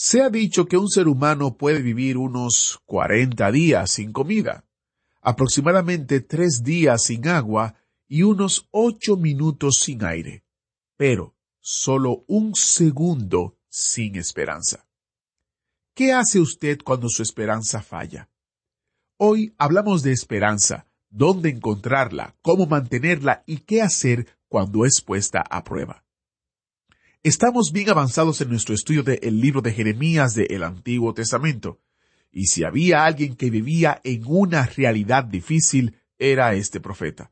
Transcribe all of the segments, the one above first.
Se ha dicho que un ser humano puede vivir unos 40 días sin comida, aproximadamente tres días sin agua y unos ocho minutos sin aire, pero solo un segundo sin esperanza. ¿Qué hace usted cuando su esperanza falla? Hoy hablamos de esperanza, dónde encontrarla, cómo mantenerla y qué hacer cuando es puesta a prueba. Estamos bien avanzados en nuestro estudio del libro de Jeremías del Antiguo Testamento, y si había alguien que vivía en una realidad difícil, era este profeta.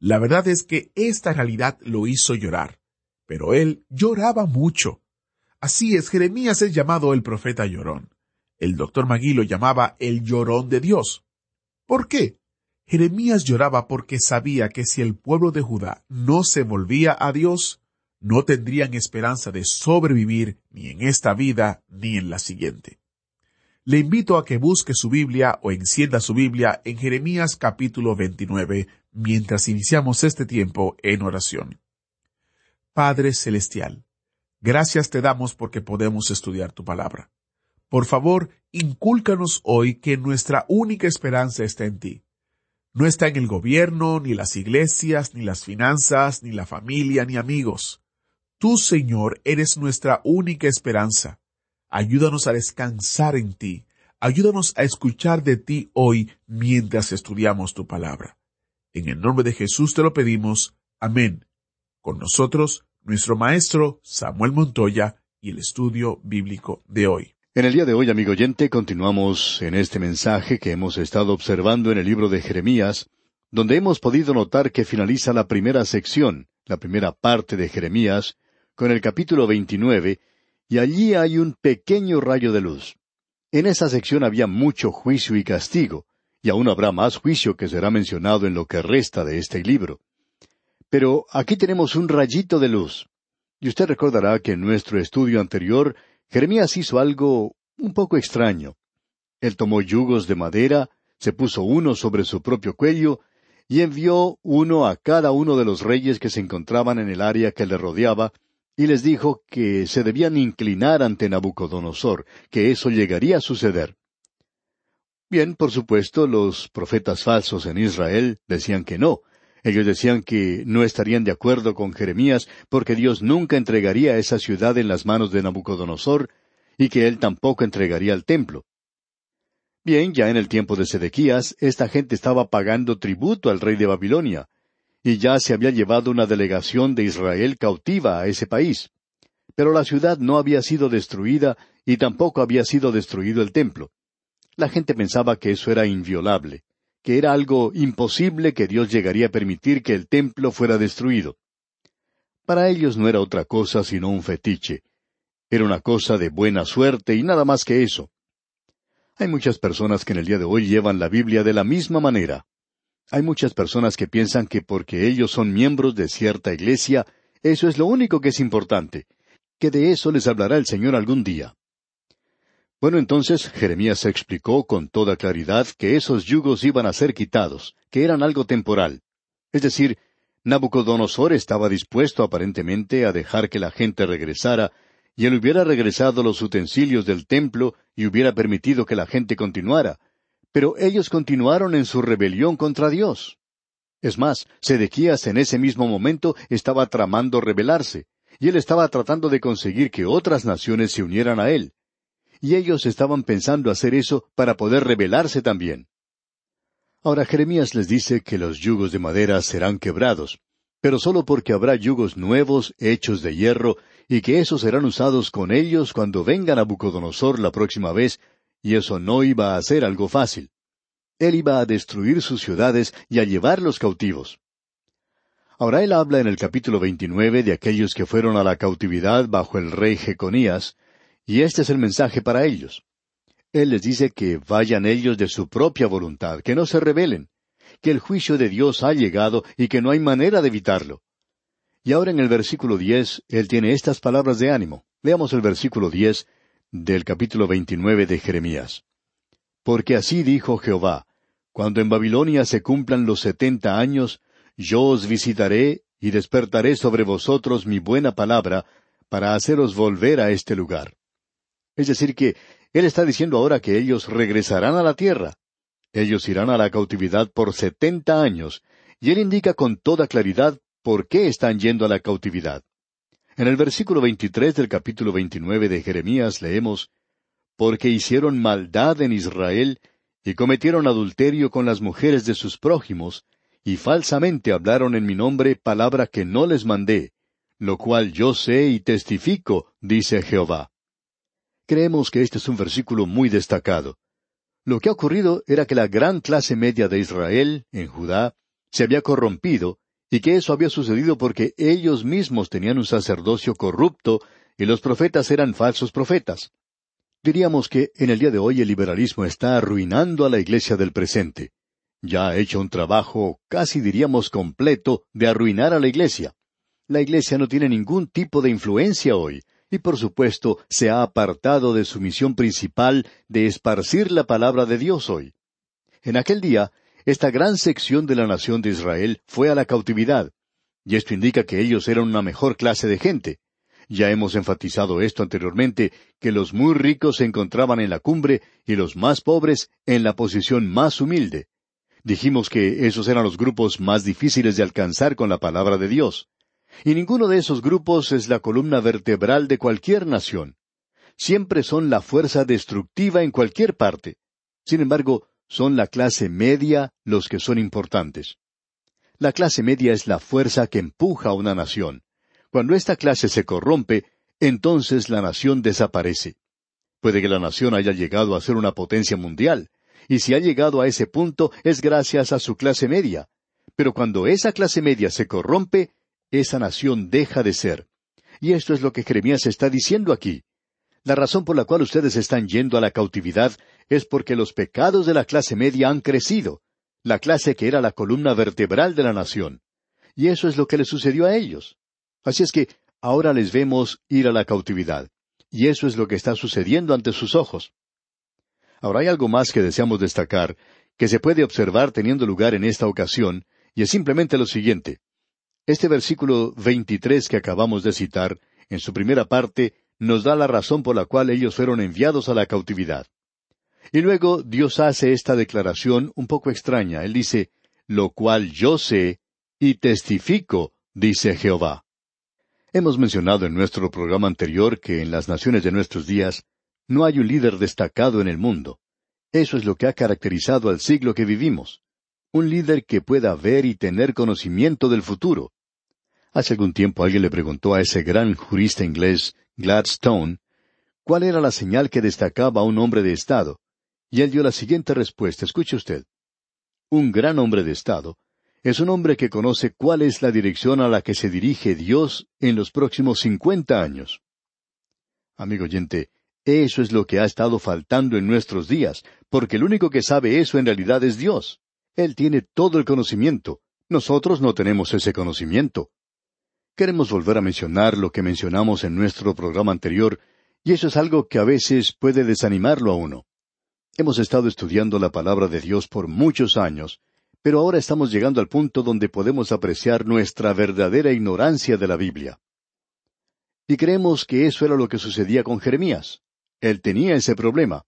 La verdad es que esta realidad lo hizo llorar, pero él lloraba mucho. Así es, Jeremías es llamado el profeta llorón. El doctor Magui lo llamaba el llorón de Dios. ¿Por qué? Jeremías lloraba porque sabía que si el pueblo de Judá no se volvía a Dios, no tendrían esperanza de sobrevivir ni en esta vida ni en la siguiente. Le invito a que busque su Biblia o encienda su Biblia en Jeremías capítulo 29 mientras iniciamos este tiempo en oración. Padre Celestial, gracias te damos porque podemos estudiar tu palabra. Por favor, incúlcanos hoy que nuestra única esperanza está en ti. No está en el gobierno, ni las iglesias, ni las finanzas, ni la familia, ni amigos. Tú, Señor, eres nuestra única esperanza. Ayúdanos a descansar en ti. Ayúdanos a escuchar de ti hoy mientras estudiamos tu palabra. En el nombre de Jesús te lo pedimos. Amén. Con nosotros, nuestro maestro Samuel Montoya y el estudio bíblico de hoy. En el día de hoy, amigo oyente, continuamos en este mensaje que hemos estado observando en el libro de Jeremías, donde hemos podido notar que finaliza la primera sección, la primera parte de Jeremías, con el capítulo 29, y allí hay un pequeño rayo de luz. En esa sección había mucho juicio y castigo, y aún habrá más juicio que será mencionado en lo que resta de este libro. Pero aquí tenemos un rayito de luz. Y usted recordará que en nuestro estudio anterior Jeremías hizo algo un poco extraño. Él tomó yugos de madera, se puso uno sobre su propio cuello, y envió uno a cada uno de los reyes que se encontraban en el área que le rodeaba, y les dijo que se debían inclinar ante Nabucodonosor, que eso llegaría a suceder. Bien, por supuesto, los profetas falsos en Israel decían que no. Ellos decían que no estarían de acuerdo con Jeremías porque Dios nunca entregaría esa ciudad en las manos de Nabucodonosor y que él tampoco entregaría el templo. Bien, ya en el tiempo de Sedequías, esta gente estaba pagando tributo al rey de Babilonia, y ya se había llevado una delegación de Israel cautiva a ese país. Pero la ciudad no había sido destruida y tampoco había sido destruido el templo. La gente pensaba que eso era inviolable, que era algo imposible que Dios llegaría a permitir que el templo fuera destruido. Para ellos no era otra cosa sino un fetiche. Era una cosa de buena suerte y nada más que eso. Hay muchas personas que en el día de hoy llevan la Biblia de la misma manera. Hay muchas personas que piensan que porque ellos son miembros de cierta iglesia, eso es lo único que es importante, que de eso les hablará el Señor algún día. Bueno, entonces Jeremías explicó con toda claridad que esos yugos iban a ser quitados, que eran algo temporal. Es decir, Nabucodonosor estaba dispuesto aparentemente a dejar que la gente regresara, y él hubiera regresado los utensilios del templo y hubiera permitido que la gente continuara, pero ellos continuaron en su rebelión contra Dios. Es más, Sedequías en ese mismo momento estaba tramando rebelarse, y él estaba tratando de conseguir que otras naciones se unieran a él. Y ellos estaban pensando hacer eso para poder rebelarse también. Ahora Jeremías les dice que los yugos de madera serán quebrados, pero solo porque habrá yugos nuevos hechos de hierro, y que esos serán usados con ellos cuando venga Nabucodonosor la próxima vez y eso no iba a ser algo fácil. Él iba a destruir sus ciudades y a llevarlos cautivos. Ahora él habla en el capítulo 29 de aquellos que fueron a la cautividad bajo el rey Jeconías, y este es el mensaje para ellos. Él les dice que vayan ellos de su propia voluntad, que no se rebelen, que el juicio de Dios ha llegado y que no hay manera de evitarlo. Y ahora en el versículo diez, él tiene estas palabras de ánimo. Veamos el versículo diez del capítulo veintinueve de Jeremías. Porque así dijo Jehová, cuando en Babilonia se cumplan los setenta años, yo os visitaré y despertaré sobre vosotros mi buena palabra para haceros volver a este lugar. Es decir, que Él está diciendo ahora que ellos regresarán a la tierra. Ellos irán a la cautividad por setenta años, y Él indica con toda claridad por qué están yendo a la cautividad. En el versículo veintitrés del capítulo veintinueve de Jeremías leemos Porque hicieron maldad en Israel, y cometieron adulterio con las mujeres de sus prójimos, y falsamente hablaron en mi nombre palabra que no les mandé, lo cual yo sé y testifico, dice Jehová. Creemos que este es un versículo muy destacado. Lo que ha ocurrido era que la gran clase media de Israel, en Judá, se había corrompido, y que eso había sucedido porque ellos mismos tenían un sacerdocio corrupto y los profetas eran falsos profetas. Diríamos que en el día de hoy el liberalismo está arruinando a la iglesia del presente ya ha hecho un trabajo, casi diríamos completo, de arruinar a la Iglesia. La Iglesia no tiene ningún tipo de influencia hoy, y por supuesto se ha apartado de su misión principal de esparcir la palabra de Dios hoy. En aquel día, esta gran sección de la nación de Israel fue a la cautividad, y esto indica que ellos eran una mejor clase de gente. Ya hemos enfatizado esto anteriormente, que los muy ricos se encontraban en la cumbre y los más pobres en la posición más humilde. Dijimos que esos eran los grupos más difíciles de alcanzar con la palabra de Dios. Y ninguno de esos grupos es la columna vertebral de cualquier nación. Siempre son la fuerza destructiva en cualquier parte. Sin embargo, son la clase media los que son importantes. La clase media es la fuerza que empuja a una nación. Cuando esta clase se corrompe, entonces la nación desaparece. Puede que la nación haya llegado a ser una potencia mundial, y si ha llegado a ese punto es gracias a su clase media. Pero cuando esa clase media se corrompe, esa nación deja de ser. Y esto es lo que Jeremías está diciendo aquí. La razón por la cual ustedes están yendo a la cautividad es porque los pecados de la clase media han crecido, la clase que era la columna vertebral de la nación. Y eso es lo que le sucedió a ellos. Así es que ahora les vemos ir a la cautividad. Y eso es lo que está sucediendo ante sus ojos. Ahora hay algo más que deseamos destacar, que se puede observar teniendo lugar en esta ocasión, y es simplemente lo siguiente. Este versículo 23 que acabamos de citar, en su primera parte, nos da la razón por la cual ellos fueron enviados a la cautividad. Y luego Dios hace esta declaración un poco extraña. Él dice, lo cual yo sé y testifico, dice Jehová. Hemos mencionado en nuestro programa anterior que en las naciones de nuestros días no hay un líder destacado en el mundo. Eso es lo que ha caracterizado al siglo que vivimos. Un líder que pueda ver y tener conocimiento del futuro. Hace algún tiempo alguien le preguntó a ese gran jurista inglés, Gladstone, cuál era la señal que destacaba a un hombre de Estado. Y él dio la siguiente respuesta. Escuche usted. Un gran hombre de Estado es un hombre que conoce cuál es la dirección a la que se dirige Dios en los próximos cincuenta años. Amigo oyente, eso es lo que ha estado faltando en nuestros días, porque el único que sabe eso en realidad es Dios. Él tiene todo el conocimiento. Nosotros no tenemos ese conocimiento. Queremos volver a mencionar lo que mencionamos en nuestro programa anterior, y eso es algo que a veces puede desanimarlo a uno. Hemos estado estudiando la palabra de Dios por muchos años, pero ahora estamos llegando al punto donde podemos apreciar nuestra verdadera ignorancia de la Biblia. Y creemos que eso era lo que sucedía con Jeremías. Él tenía ese problema.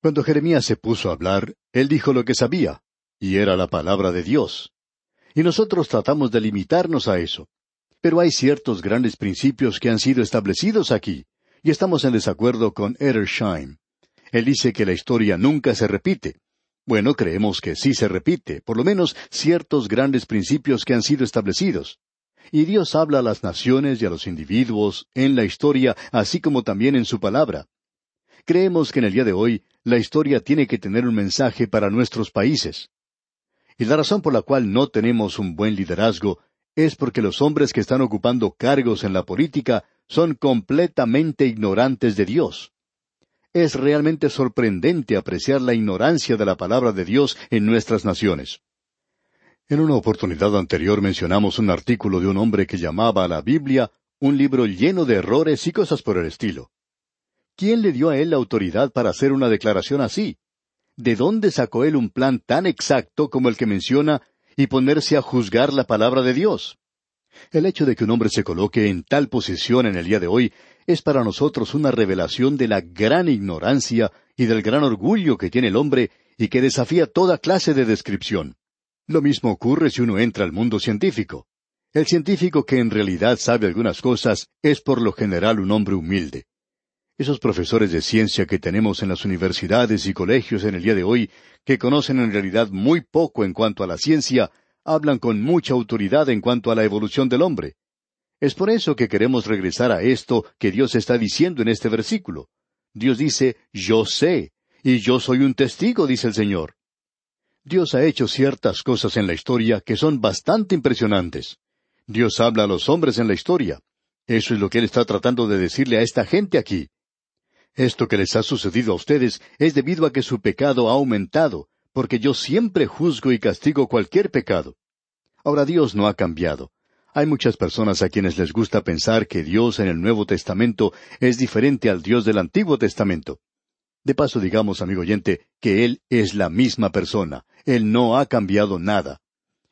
Cuando Jeremías se puso a hablar, él dijo lo que sabía, y era la palabra de Dios. Y nosotros tratamos de limitarnos a eso. Pero hay ciertos grandes principios que han sido establecidos aquí, y estamos en desacuerdo con Edersheim. Él dice que la historia nunca se repite. Bueno, creemos que sí se repite, por lo menos ciertos grandes principios que han sido establecidos. Y Dios habla a las naciones y a los individuos en la historia, así como también en su palabra. Creemos que en el día de hoy la historia tiene que tener un mensaje para nuestros países. Y la razón por la cual no tenemos un buen liderazgo es porque los hombres que están ocupando cargos en la política son completamente ignorantes de Dios. Es realmente sorprendente apreciar la ignorancia de la palabra de Dios en nuestras naciones. En una oportunidad anterior mencionamos un artículo de un hombre que llamaba a la Biblia un libro lleno de errores y cosas por el estilo. ¿Quién le dio a él la autoridad para hacer una declaración así? ¿De dónde sacó él un plan tan exacto como el que menciona y ponerse a juzgar la palabra de Dios? El hecho de que un hombre se coloque en tal posición en el día de hoy es para nosotros una revelación de la gran ignorancia y del gran orgullo que tiene el hombre y que desafía toda clase de descripción. Lo mismo ocurre si uno entra al mundo científico. El científico que en realidad sabe algunas cosas es por lo general un hombre humilde. Esos profesores de ciencia que tenemos en las universidades y colegios en el día de hoy, que conocen en realidad muy poco en cuanto a la ciencia, hablan con mucha autoridad en cuanto a la evolución del hombre. Es por eso que queremos regresar a esto que Dios está diciendo en este versículo. Dios dice, yo sé, y yo soy un testigo, dice el Señor. Dios ha hecho ciertas cosas en la historia que son bastante impresionantes. Dios habla a los hombres en la historia. Eso es lo que Él está tratando de decirle a esta gente aquí. Esto que les ha sucedido a ustedes es debido a que su pecado ha aumentado, porque yo siempre juzgo y castigo cualquier pecado. Ahora Dios no ha cambiado. Hay muchas personas a quienes les gusta pensar que Dios en el Nuevo Testamento es diferente al Dios del Antiguo Testamento. De paso digamos, amigo oyente, que Él es la misma persona. Él no ha cambiado nada.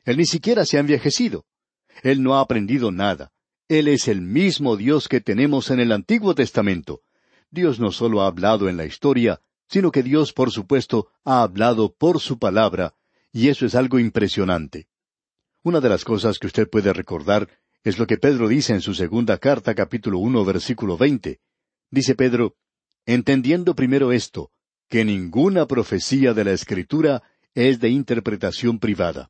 Él ni siquiera se ha envejecido. Él no ha aprendido nada. Él es el mismo Dios que tenemos en el Antiguo Testamento. Dios no solo ha hablado en la historia, sino que Dios, por supuesto, ha hablado por su palabra, y eso es algo impresionante. Una de las cosas que usted puede recordar es lo que Pedro dice en su segunda carta, capítulo uno, versículo veinte. Dice Pedro, entendiendo primero esto, que ninguna profecía de la Escritura es de interpretación privada.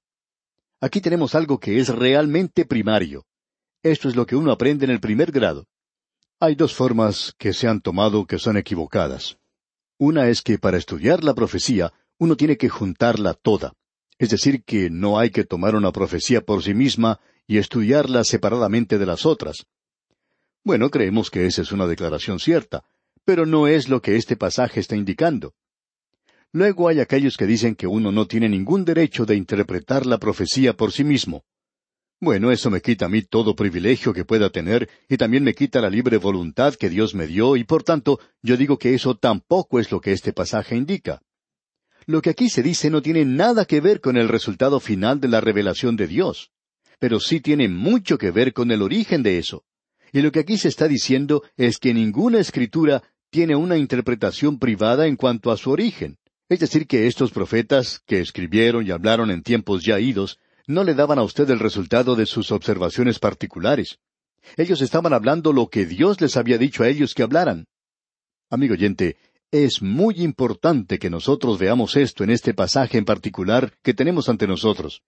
Aquí tenemos algo que es realmente primario. Esto es lo que uno aprende en el primer grado. Hay dos formas que se han tomado que son equivocadas. Una es que para estudiar la profecía uno tiene que juntarla toda. Es decir, que no hay que tomar una profecía por sí misma y estudiarla separadamente de las otras. Bueno, creemos que esa es una declaración cierta, pero no es lo que este pasaje está indicando. Luego hay aquellos que dicen que uno no tiene ningún derecho de interpretar la profecía por sí mismo. Bueno, eso me quita a mí todo privilegio que pueda tener y también me quita la libre voluntad que Dios me dio y por tanto yo digo que eso tampoco es lo que este pasaje indica. Lo que aquí se dice no tiene nada que ver con el resultado final de la revelación de Dios, pero sí tiene mucho que ver con el origen de eso. Y lo que aquí se está diciendo es que ninguna escritura tiene una interpretación privada en cuanto a su origen. Es decir, que estos profetas, que escribieron y hablaron en tiempos ya idos, no le daban a usted el resultado de sus observaciones particulares. Ellos estaban hablando lo que Dios les había dicho a ellos que hablaran. Amigo oyente, es muy importante que nosotros veamos esto en este pasaje en particular que tenemos ante nosotros.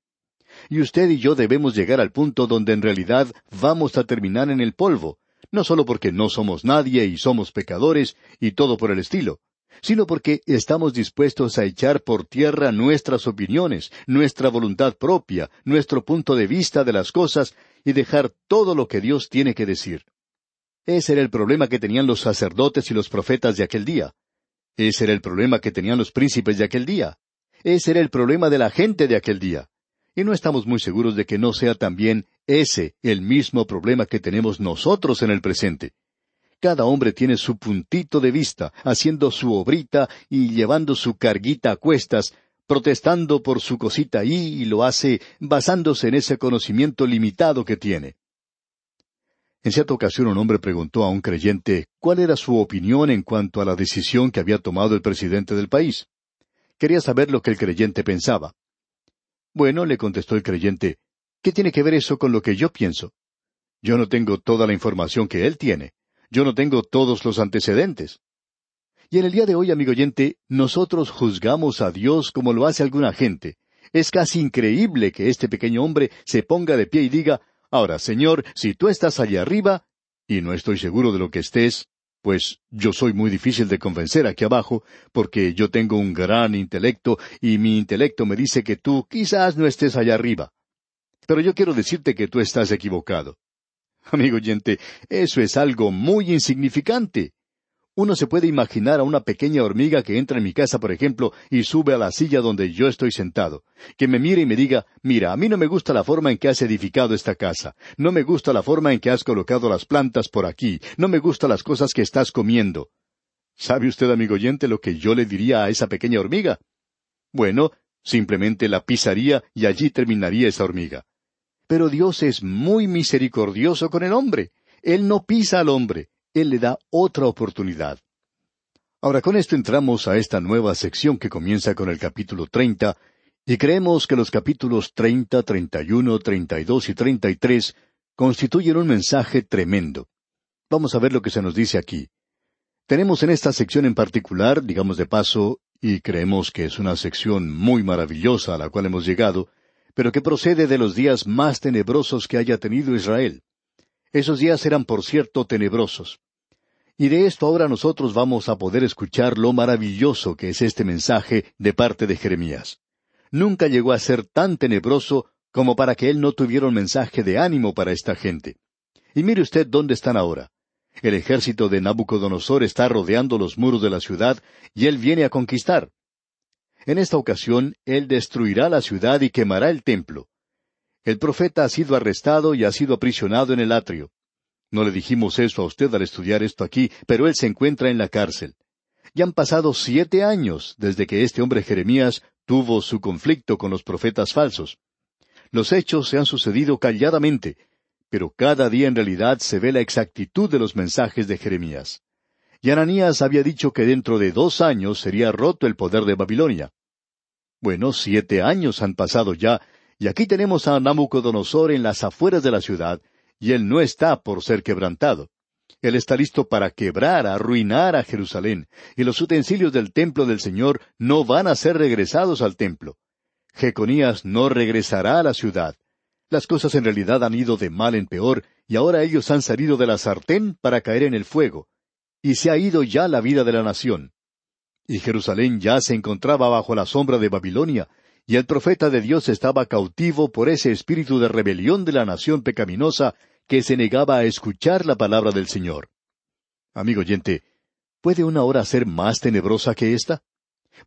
Y usted y yo debemos llegar al punto donde en realidad vamos a terminar en el polvo, no solo porque no somos nadie y somos pecadores y todo por el estilo, sino porque estamos dispuestos a echar por tierra nuestras opiniones, nuestra voluntad propia, nuestro punto de vista de las cosas y dejar todo lo que Dios tiene que decir. Ese era el problema que tenían los sacerdotes y los profetas de aquel día. Ese era el problema que tenían los príncipes de aquel día. Ese era el problema de la gente de aquel día. Y no estamos muy seguros de que no sea también ese el mismo problema que tenemos nosotros en el presente. Cada hombre tiene su puntito de vista, haciendo su obrita y llevando su carguita a cuestas, protestando por su cosita ahí y lo hace basándose en ese conocimiento limitado que tiene. En cierta ocasión un hombre preguntó a un creyente cuál era su opinión en cuanto a la decisión que había tomado el presidente del país. Quería saber lo que el creyente pensaba. Bueno, le contestó el creyente, ¿qué tiene que ver eso con lo que yo pienso? Yo no tengo toda la información que él tiene. Yo no tengo todos los antecedentes. Y en el día de hoy, amigo oyente, nosotros juzgamos a Dios como lo hace alguna gente. Es casi increíble que este pequeño hombre se ponga de pie y diga, Ahora, Señor, si tú estás allá arriba, y no estoy seguro de lo que estés, pues yo soy muy difícil de convencer aquí abajo, porque yo tengo un gran intelecto y mi intelecto me dice que tú quizás no estés allá arriba. Pero yo quiero decirte que tú estás equivocado. Amigo oyente, eso es algo muy insignificante. Uno se puede imaginar a una pequeña hormiga que entra en mi casa, por ejemplo, y sube a la silla donde yo estoy sentado, que me mire y me diga, mira, a mí no me gusta la forma en que has edificado esta casa, no me gusta la forma en que has colocado las plantas por aquí, no me gustan las cosas que estás comiendo. ¿Sabe usted, amigo oyente, lo que yo le diría a esa pequeña hormiga? Bueno, simplemente la pisaría y allí terminaría esa hormiga. Pero Dios es muy misericordioso con el hombre. Él no pisa al hombre, Él le da otra oportunidad. Ahora con esto entramos a esta nueva sección que comienza con el capítulo treinta, y creemos que los capítulos treinta, treinta y uno, treinta y dos y treinta y tres constituyen un mensaje tremendo. Vamos a ver lo que se nos dice aquí. Tenemos en esta sección en particular, digamos de paso, y creemos que es una sección muy maravillosa a la cual hemos llegado, pero que procede de los días más tenebrosos que haya tenido Israel. Esos días eran, por cierto, tenebrosos. Y de esto ahora nosotros vamos a poder escuchar lo maravilloso que es este mensaje de parte de Jeremías. Nunca llegó a ser tan tenebroso como para que él no tuviera un mensaje de ánimo para esta gente. Y mire usted dónde están ahora. El ejército de Nabucodonosor está rodeando los muros de la ciudad y él viene a conquistar. En esta ocasión, él destruirá la ciudad y quemará el templo. El profeta ha sido arrestado y ha sido aprisionado en el atrio. No le dijimos eso a usted al estudiar esto aquí, pero él se encuentra en la cárcel. Ya han pasado siete años desde que este hombre Jeremías tuvo su conflicto con los profetas falsos. Los hechos se han sucedido calladamente, pero cada día en realidad se ve la exactitud de los mensajes de Jeremías. Y Ananías había dicho que dentro de dos años sería roto el poder de Babilonia. Bueno, siete años han pasado ya, y aquí tenemos a Nabucodonosor en las afueras de la ciudad, y él no está por ser quebrantado. Él está listo para quebrar, arruinar a Jerusalén, y los utensilios del templo del Señor no van a ser regresados al templo. Jeconías no regresará a la ciudad. Las cosas en realidad han ido de mal en peor, y ahora ellos han salido de la sartén para caer en el fuego y se ha ido ya la vida de la nación. Y Jerusalén ya se encontraba bajo la sombra de Babilonia, y el profeta de Dios estaba cautivo por ese espíritu de rebelión de la nación pecaminosa que se negaba a escuchar la palabra del Señor. Amigo oyente, ¿puede una hora ser más tenebrosa que esta?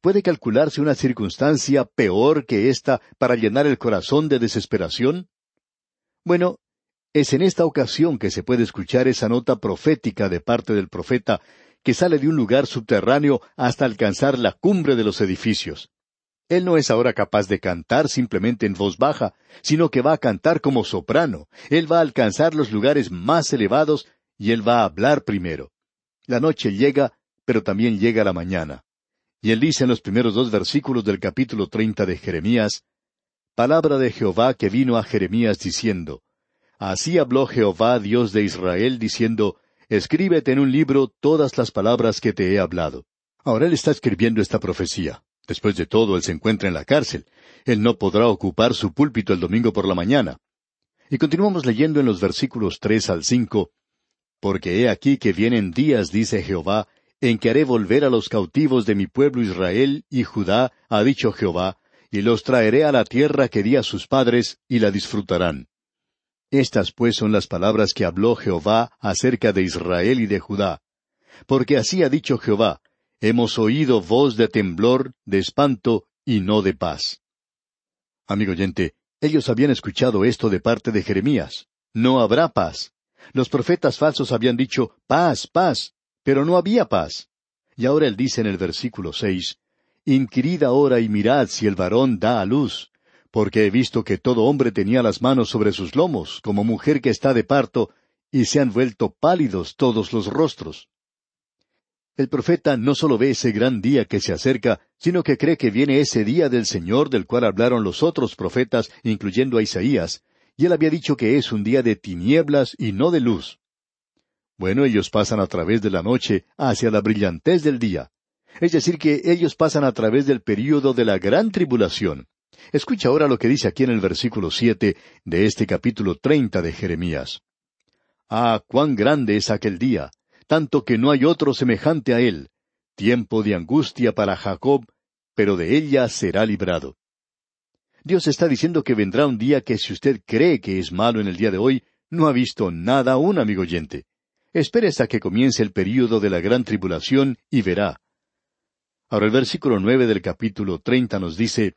¿Puede calcularse una circunstancia peor que esta para llenar el corazón de desesperación? Bueno, es en esta ocasión que se puede escuchar esa nota profética de parte del profeta que sale de un lugar subterráneo hasta alcanzar la cumbre de los edificios. Él no es ahora capaz de cantar simplemente en voz baja, sino que va a cantar como soprano. Él va a alcanzar los lugares más elevados y él va a hablar primero. La noche llega, pero también llega la mañana. Y él dice en los primeros dos versículos del capítulo treinta de Jeremías, Palabra de Jehová que vino a Jeremías diciendo, Así habló Jehová Dios de Israel, diciendo, Escríbete en un libro todas las palabras que te he hablado. Ahora él está escribiendo esta profecía. Después de todo, él se encuentra en la cárcel. Él no podrá ocupar su púlpito el domingo por la mañana. Y continuamos leyendo en los versículos tres al cinco, Porque he aquí que vienen días, dice Jehová, en que haré volver a los cautivos de mi pueblo Israel y Judá, ha dicho Jehová, y los traeré a la tierra que di a sus padres, y la disfrutarán. Estas pues son las palabras que habló Jehová acerca de Israel y de Judá. Porque así ha dicho Jehová, hemos oído voz de temblor, de espanto y no de paz. Amigo oyente, ellos habían escuchado esto de parte de Jeremías. No habrá paz. Los profetas falsos habían dicho paz, paz, pero no había paz. Y ahora él dice en el versículo seis, Inquirid ahora y mirad si el varón da a luz, porque he visto que todo hombre tenía las manos sobre sus lomos, como mujer que está de parto, y se han vuelto pálidos todos los rostros. El profeta no solo ve ese gran día que se acerca, sino que cree que viene ese día del Señor del cual hablaron los otros profetas, incluyendo a Isaías, y él había dicho que es un día de tinieblas y no de luz. Bueno, ellos pasan a través de la noche hacia la brillantez del día. Es decir, que ellos pasan a través del período de la gran tribulación. Escucha ahora lo que dice aquí en el versículo siete de este capítulo treinta de Jeremías. Ah, cuán grande es aquel día, tanto que no hay otro semejante a él, tiempo de angustia para Jacob, pero de ella será librado. Dios está diciendo que vendrá un día que si usted cree que es malo en el día de hoy, no ha visto nada aún, amigo oyente. Espere hasta que comience el período de la gran tribulación y verá. Ahora el versículo nueve del capítulo treinta nos dice,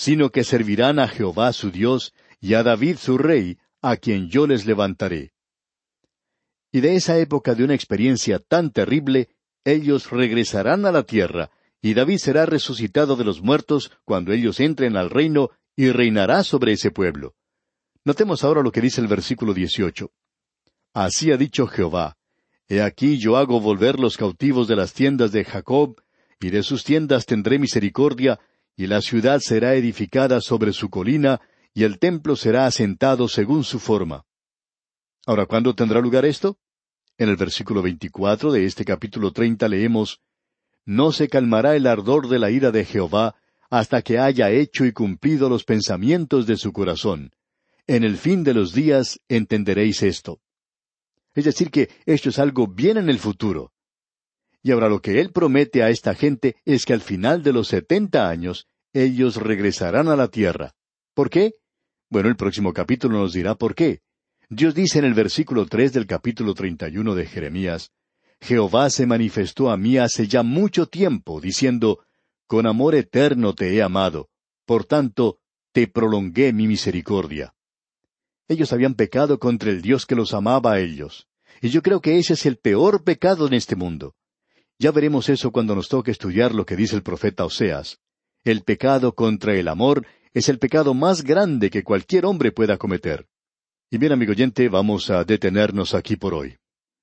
sino que servirán a Jehová su Dios y a David su rey, a quien yo les levantaré. Y de esa época de una experiencia tan terrible, ellos regresarán a la tierra, y David será resucitado de los muertos cuando ellos entren al reino y reinará sobre ese pueblo. Notemos ahora lo que dice el versículo dieciocho. Así ha dicho Jehová, He aquí yo hago volver los cautivos de las tiendas de Jacob, y de sus tiendas tendré misericordia, y la ciudad será edificada sobre su colina, y el templo será asentado según su forma. Ahora, ¿cuándo tendrá lugar esto? En el versículo veinticuatro de este capítulo treinta leemos No se calmará el ardor de la ira de Jehová hasta que haya hecho y cumplido los pensamientos de su corazón. En el fin de los días entenderéis esto. Es decir, que esto es algo bien en el futuro. Y ahora lo que él promete a esta gente es que al final de los setenta años ellos regresarán a la tierra. ¿Por qué? Bueno, el próximo capítulo nos dirá por qué. Dios dice en el versículo tres del capítulo treinta y uno de Jeremías, Jehová se manifestó a mí hace ya mucho tiempo, diciendo, Con amor eterno te he amado, por tanto, te prolongué mi misericordia. Ellos habían pecado contra el Dios que los amaba a ellos. Y yo creo que ese es el peor pecado en este mundo. Ya veremos eso cuando nos toque estudiar lo que dice el profeta Oseas. El pecado contra el amor es el pecado más grande que cualquier hombre pueda cometer. Y bien, amigo oyente, vamos a detenernos aquí por hoy.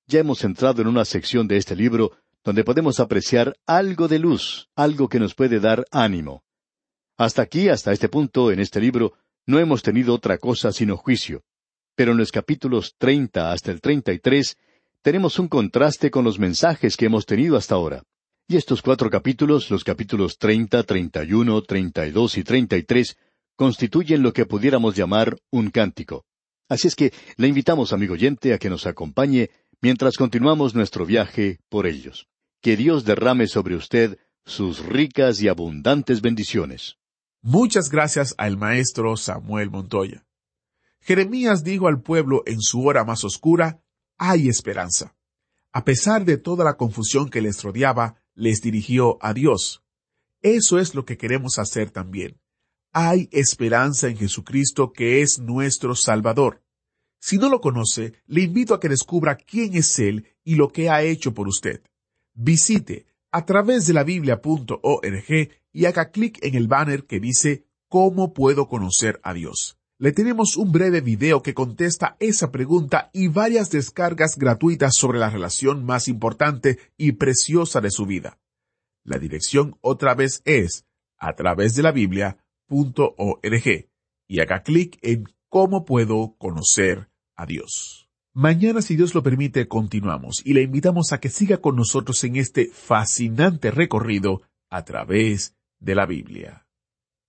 Ya hemos entrado en una sección de este libro donde podemos apreciar algo de luz, algo que nos puede dar ánimo. Hasta aquí, hasta este punto, en este libro, no hemos tenido otra cosa sino juicio. Pero en los capítulos treinta hasta el treinta y tres tenemos un contraste con los mensajes que hemos tenido hasta ahora. Y estos cuatro capítulos, los capítulos treinta, treinta y uno, treinta y dos y treinta y tres, constituyen lo que pudiéramos llamar un cántico. Así es que le invitamos, amigo oyente, a que nos acompañe mientras continuamos nuestro viaje por ellos. Que Dios derrame sobre usted sus ricas y abundantes bendiciones. Muchas gracias al maestro Samuel Montoya. Jeremías dijo al pueblo en su hora más oscura, hay esperanza. A pesar de toda la confusión que les rodeaba, les dirigió a Dios. Eso es lo que queremos hacer también. Hay esperanza en Jesucristo que es nuestro Salvador. Si no lo conoce, le invito a que descubra quién es Él y lo que ha hecho por usted. Visite a través de la biblia.org y haga clic en el banner que dice ¿Cómo puedo conocer a Dios? Le tenemos un breve video que contesta esa pregunta y varias descargas gratuitas sobre la relación más importante y preciosa de su vida. La dirección otra vez es a través de la Biblia.org y haga clic en cómo puedo conocer a Dios. Mañana, si Dios lo permite, continuamos y le invitamos a que siga con nosotros en este fascinante recorrido a través de la Biblia.